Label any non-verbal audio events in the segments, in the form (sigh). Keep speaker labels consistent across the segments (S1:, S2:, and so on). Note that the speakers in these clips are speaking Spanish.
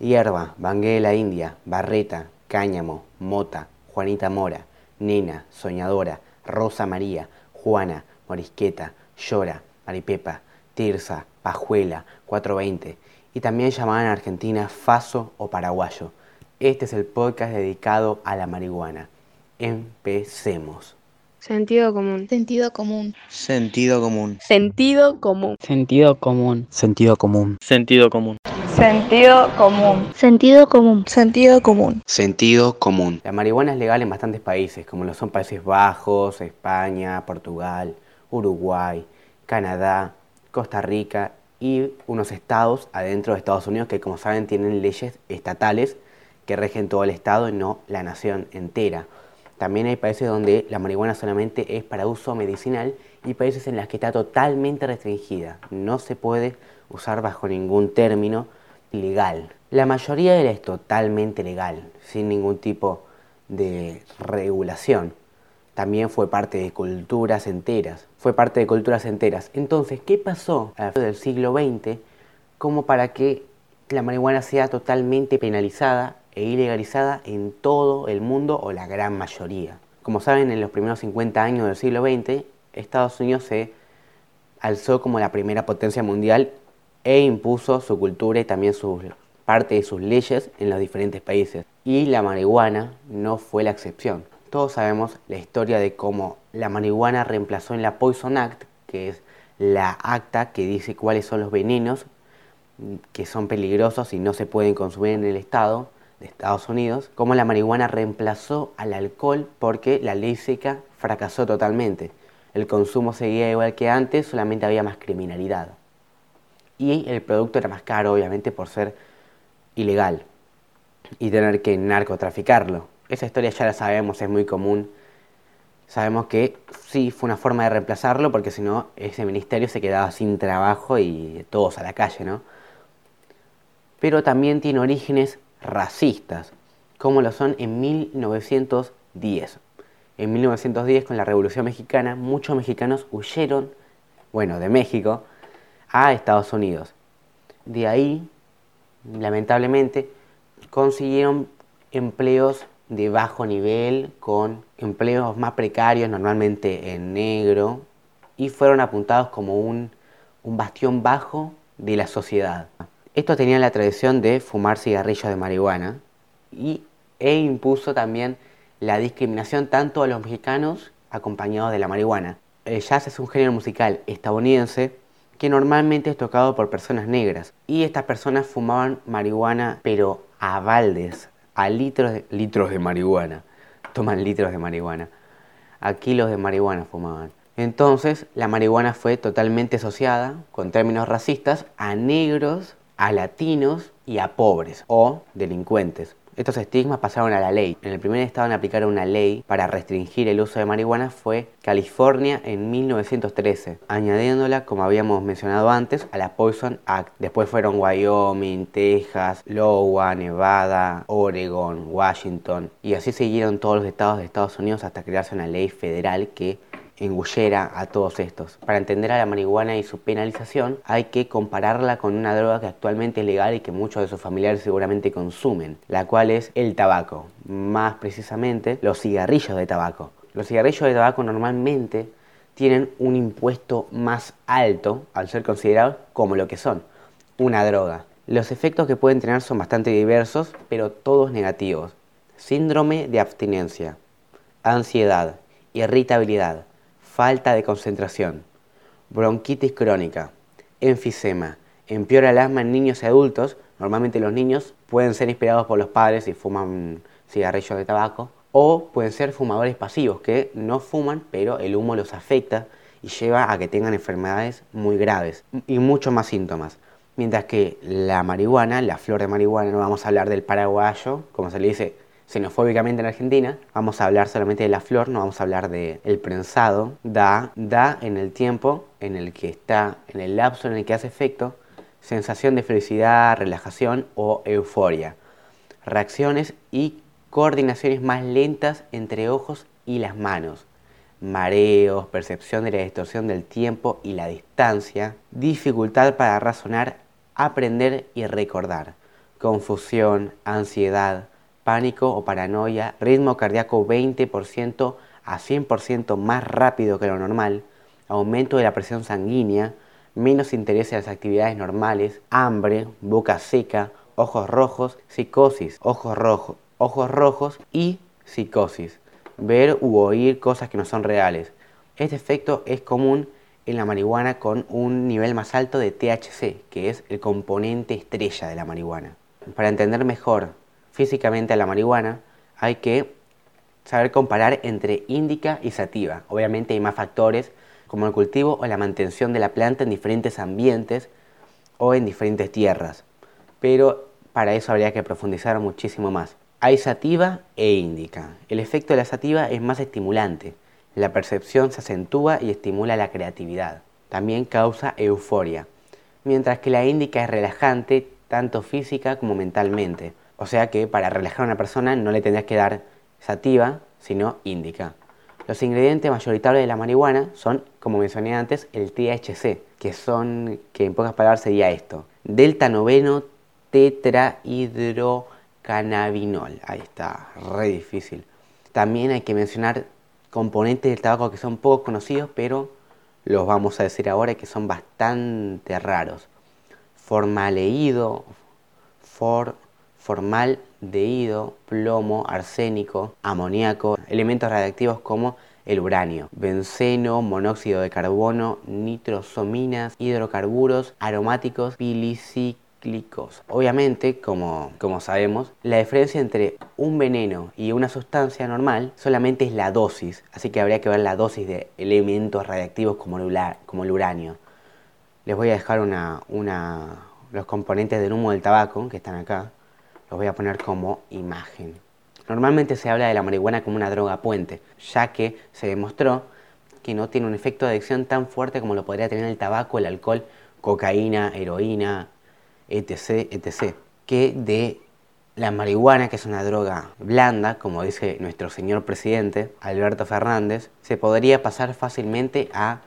S1: hierba, banguela india, barreta, cáñamo, mota, Juanita Mora, nena, soñadora, Rosa María, Juana, morisqueta, llora, maripepa, tirsa, pajuela, 420 y también llamaban en Argentina faso o paraguayo. Este es el podcast dedicado a la marihuana. Empecemos.
S2: Sentido común.
S3: Sentido común.
S4: Sentido común.
S2: Sentido común.
S5: Sentido común.
S4: Sentido común.
S6: Sentido común.
S7: Sentido común.
S3: Sentido común.
S7: Sentido común.
S1: Sentido común. La marihuana es legal en bastantes países, como lo son Países Bajos, España, Portugal, Uruguay, Canadá, Costa Rica y unos estados adentro de Estados Unidos que como saben tienen leyes estatales que rigen todo el estado y no la nación entera. También hay países donde la marihuana solamente es para uso medicinal y países en los que está totalmente restringida. No se puede usar bajo ningún término legal. La mayoría es totalmente legal, sin ningún tipo de regulación. También fue parte de culturas enteras. Fue parte de culturas enteras. Entonces, ¿qué pasó a del siglo XX como para que la marihuana sea totalmente penalizada e ilegalizada en todo el mundo o la gran mayoría. Como saben, en los primeros 50 años del siglo XX, Estados Unidos se alzó como la primera potencia mundial e impuso su cultura y también su parte de sus leyes en los diferentes países. Y la marihuana no fue la excepción. Todos sabemos la historia de cómo la marihuana reemplazó en la Poison Act, que es la acta que dice cuáles son los venenos que son peligrosos y no se pueden consumir en el Estado, de Estados Unidos, cómo la marihuana reemplazó al alcohol porque la ley seca fracasó totalmente. El consumo seguía igual que antes, solamente había más criminalidad. Y el producto era más caro, obviamente, por ser ilegal y tener que narcotraficarlo. Esa historia ya la sabemos, es muy común. Sabemos que sí fue una forma de reemplazarlo porque si no ese ministerio se quedaba sin trabajo y todos a la calle, ¿no? Pero también tiene orígenes racistas, como lo son en 1910. En 1910, con la Revolución Mexicana, muchos mexicanos huyeron, bueno, de México, a Estados Unidos. De ahí, lamentablemente, consiguieron empleos de bajo nivel, con empleos más precarios, normalmente en negro, y fueron apuntados como un, un bastión bajo de la sociedad. Estos tenían la tradición de fumar cigarrillos de marihuana y, e impuso también la discriminación tanto a los mexicanos acompañados de la marihuana. El jazz es un género musical estadounidense que normalmente es tocado por personas negras y estas personas fumaban marihuana pero a baldes, a litros de, litros de marihuana, toman litros de marihuana, a kilos de marihuana fumaban. Entonces la marihuana fue totalmente asociada, con términos racistas, a negros a latinos y a pobres o delincuentes. Estos estigmas pasaron a la ley. En el primer estado en aplicar una ley para restringir el uso de marihuana fue California en 1913, añadiéndola, como habíamos mencionado antes, a la Poison Act. Después fueron Wyoming, Texas, Iowa, Nevada, Oregon, Washington, y así siguieron todos los estados de Estados Unidos hasta crearse una ley federal que engullera a todos estos. Para entender a la marihuana y su penalización hay que compararla con una droga que actualmente es legal y que muchos de sus familiares seguramente consumen, la cual es el tabaco, más precisamente los cigarrillos de tabaco. Los cigarrillos de tabaco normalmente tienen un impuesto más alto al ser considerados como lo que son, una droga. Los efectos que pueden tener son bastante diversos, pero todos negativos. Síndrome de abstinencia, ansiedad, irritabilidad, falta de concentración, bronquitis crónica, enfisema, empeora el asma en niños y adultos. Normalmente los niños pueden ser inspirados por los padres y fuman cigarrillos de tabaco, o pueden ser fumadores pasivos que no fuman, pero el humo los afecta y lleva a que tengan enfermedades muy graves y muchos más síntomas. Mientras que la marihuana, la flor de marihuana, no vamos a hablar del paraguayo, como se le dice xenofóbicamente en Argentina, vamos a hablar solamente de la flor, no vamos a hablar del el prensado, da, da en el tiempo en el que está, en el lapso en el que hace efecto, sensación de felicidad, relajación o euforia, reacciones y coordinaciones más lentas entre ojos y las manos, mareos, percepción de la distorsión del tiempo y la distancia, dificultad para razonar, aprender y recordar. Confusión, ansiedad, pánico o paranoia, ritmo cardíaco 20% a 100% más rápido que lo normal, aumento de la presión sanguínea, menos interés en las actividades normales, hambre, boca seca, ojos rojos, psicosis, ojos rojos, ojos rojos y psicosis, ver u oír cosas que no son reales. Este efecto es común en la marihuana con un nivel más alto de THC, que es el componente estrella de la marihuana. Para entender mejor físicamente a la marihuana, hay que saber comparar entre índica y sativa. Obviamente hay más factores como el cultivo o la mantención de la planta en diferentes ambientes o en diferentes tierras. Pero para eso habría que profundizar muchísimo más. Hay sativa e índica. El efecto de la sativa es más estimulante. La percepción se acentúa y estimula la creatividad. También causa euforia. Mientras que la índica es relajante tanto física como mentalmente. O sea que para relajar a una persona no le tendrías que dar sativa, sino índica. Los ingredientes mayoritarios de la marihuana son, como mencioné antes, el THC, que son, que en pocas palabras sería esto, delta noveno tetrahidrocannabinol. Ahí está, re difícil. También hay que mencionar componentes del tabaco que son poco conocidos, pero los vamos a decir ahora que son bastante raros. Formaleído, for, formaldehído, plomo, arsénico, amoníaco, elementos radiactivos como el uranio, benceno, monóxido de carbono, nitrosominas, hidrocarburos aromáticos, pilicíclicos. Obviamente, como, como sabemos, la diferencia entre un veneno y una sustancia normal solamente es la dosis, así que habría que ver la dosis de elementos radiactivos como el, como el uranio. Les voy a dejar una, una, los componentes del humo del tabaco que están acá los voy a poner como imagen. Normalmente se habla de la marihuana como una droga puente, ya que se demostró que no tiene un efecto de adicción tan fuerte como lo podría tener el tabaco, el alcohol, cocaína, heroína, etc., etc. Que de la marihuana, que es una droga blanda, como dice nuestro señor presidente Alberto Fernández, se podría pasar fácilmente a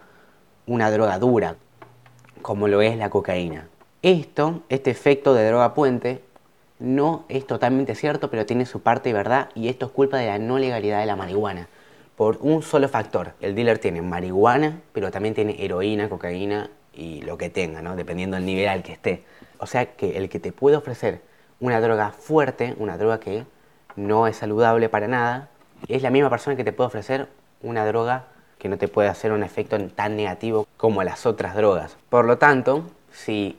S1: una droga dura, como lo es la cocaína. Esto, este efecto de droga puente, no es totalmente cierto, pero tiene su parte de verdad y esto es culpa de la no legalidad de la marihuana. Por un solo factor, el dealer tiene marihuana, pero también tiene heroína, cocaína y lo que tenga, ¿no? dependiendo del nivel al que esté. O sea que el que te puede ofrecer una droga fuerte, una droga que no es saludable para nada, es la misma persona que te puede ofrecer una droga que no te puede hacer un efecto tan negativo como las otras drogas. Por lo tanto, si,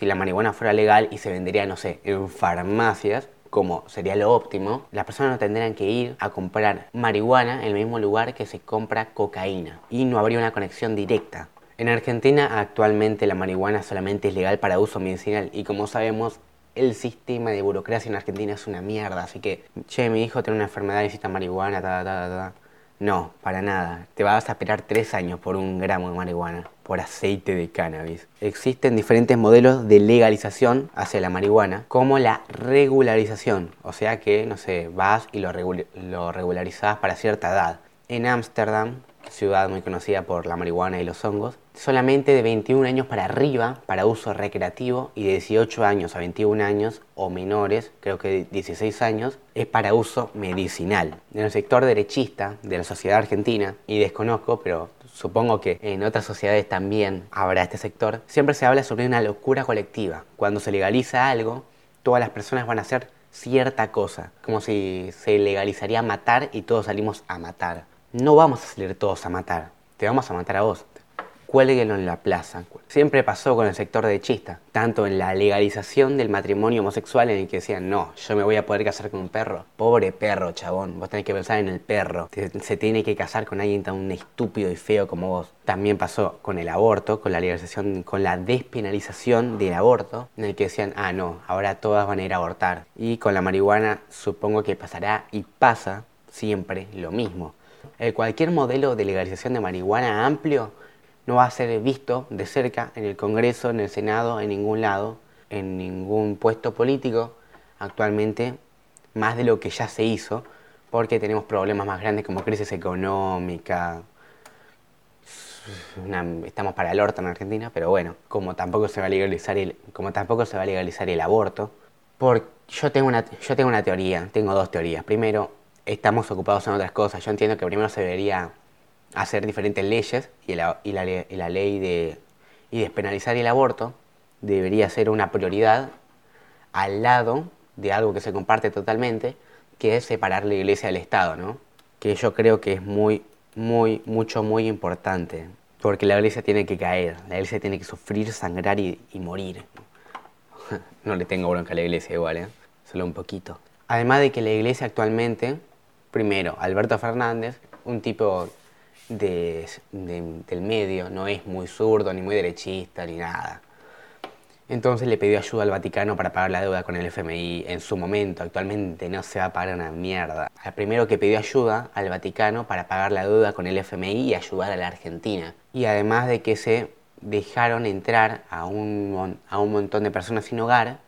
S1: la marihuana fuera legal y se vendería, no sé, en farmacias, como sería lo óptimo, las personas no tendrían que ir a comprar marihuana en el mismo lugar que se compra cocaína y no habría una conexión directa. En Argentina actualmente la marihuana solamente es legal para uso medicinal y como sabemos el sistema de burocracia en Argentina es una mierda, así que, che, mi hijo tiene una enfermedad necesita marihuana, ta, ta, ta, ta. No, para nada. Te vas a esperar tres años por un gramo de marihuana, por aceite de cannabis. Existen diferentes modelos de legalización hacia la marihuana, como la regularización. O sea que, no sé, vas y lo, lo regularizás para cierta edad. En Ámsterdam ciudad muy conocida por la marihuana y los hongos, solamente de 21 años para arriba para uso recreativo y de 18 años a 21 años o menores, creo que 16 años, es para uso medicinal. En el sector derechista de la sociedad argentina, y desconozco, pero supongo que en otras sociedades también habrá este sector, siempre se habla sobre una locura colectiva. Cuando se legaliza algo, todas las personas van a hacer cierta cosa, como si se legalizaría matar y todos salimos a matar no vamos a salir todos a matar, te vamos a matar a vos. Cuélguenlo en la plaza. Siempre pasó con el sector de chista, tanto en la legalización del matrimonio homosexual en el que decían, no, yo me voy a poder casar con un perro. Pobre perro, chabón, vos tenés que pensar en el perro. Se tiene que casar con alguien tan estúpido y feo como vos. También pasó con el aborto, con la legalización, con la despenalización del aborto, en el que decían, ah, no, ahora todas van a ir a abortar. Y con la marihuana supongo que pasará y pasa siempre lo mismo. Eh, cualquier modelo de legalización de marihuana amplio no va a ser visto de cerca en el Congreso, en el Senado, en ningún lado, en ningún puesto político actualmente, más de lo que ya se hizo, porque tenemos problemas más grandes como crisis económica. estamos para el orto en Argentina, pero bueno, como tampoco se va a legalizar el, como tampoco se va a legalizar el aborto, Por, yo, tengo una, yo tengo una teoría, tengo dos teorías. Primero, estamos ocupados en otras cosas. Yo entiendo que primero se debería hacer diferentes leyes y la, y y ley de, y despenalizar el aborto debería ser una prioridad al lado de algo que se comparte totalmente, que es separar la iglesia del Estado, ¿no? Que yo creo que es muy, muy, mucho, muy importante. Porque la iglesia tiene que caer, la iglesia tiene que sufrir, sangrar y, morir. (laughs) No le tengo bronca a la iglesia igual, ¿eh? Solo un poquito. Además de que la iglesia actualmente, primero, Alberto Fernández, un tipo de, del medio, no es muy zurdo, ni muy derechista, ni nada. Entonces le pidió ayuda al Vaticano para pagar la deuda con el FMI en su momento. Actualmente no se va a pagar una mierda. El primero que pidió ayuda al Vaticano para pagar la deuda con el FMI y ayudar a la Argentina. Y además de que se dejaron entrar a un, a un montón de personas sin hogar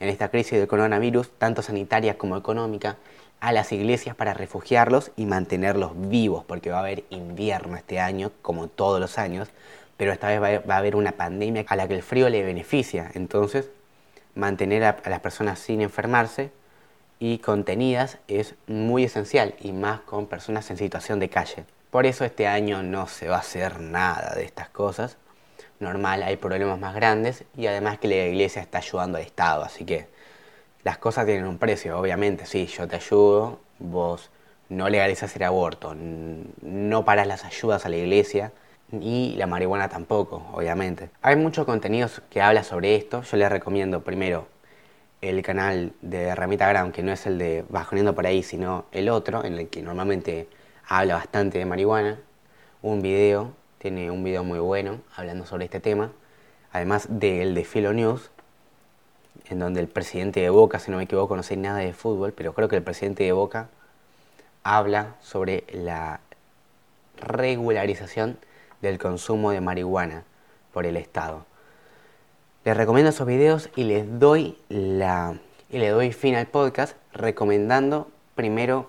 S1: en esta crisis del coronavirus, tanto sanitaria como económica, a las iglesias para refugiarlos y mantenerlos vivos, porque va a haber invierno este año, como todos los años, pero esta vez va a haber una pandemia a la que el frío le beneficia. Entonces, mantener a, las personas sin enfermarse y contenidas es muy esencial, y más con personas en situación de calle. Por eso este año no se va a hacer nada de estas cosas. Normal, hay problemas más grandes y además que la iglesia está ayudando al Estado, así que las cosas tienen un precio, obviamente, sí, yo te ayudo, vos no legalizas el aborto, no paras las ayudas a la iglesia, y la marihuana tampoco, obviamente. Hay mucho contenido que habla sobre esto. Yo les recomiendo primero el canal de Ramita Gram, que no es el de Bajoneando por ahí, sino el otro, en el que normalmente habla bastante de marihuana. Un video, tiene un video muy bueno hablando sobre este tema. Además del de Filo News, en donde el presidente de Boca, si no me equivoco, no sé nada de fútbol, pero creo que el presidente de Boca habla sobre la regularización del consumo de marihuana por el Estado. Les recomiendo esos videos y les doy la y le doy fin al podcast recomendando primero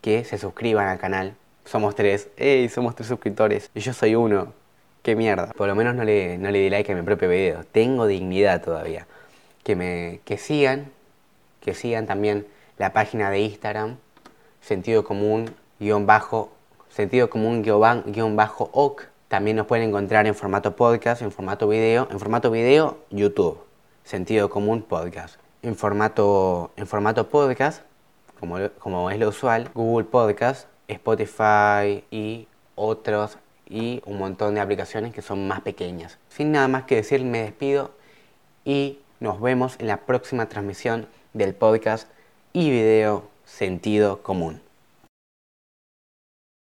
S1: que se suscriban al canal. Somos tres, ¡ey! Somos tres suscriptores. Y yo soy uno. ¡Qué mierda! Por lo menos no le, no le di like a mi propio video. Tengo dignidad todavía. Que me que sigan, que sigan también la página de Instagram, sentido común, guion bajo, sentido común, guion bajo, ok también nos pueden encontrar en formato podcast, en formato video, en formato video YouTube, sentido común podcast. En formato, en formato podcast, como, como es lo usual, Google Podcast, Spotify y otros y un montón de aplicaciones que son más pequeñas. Sin nada más que decir, me despido y nos vemos en la próxima transmisión del podcast y video Sentido Común.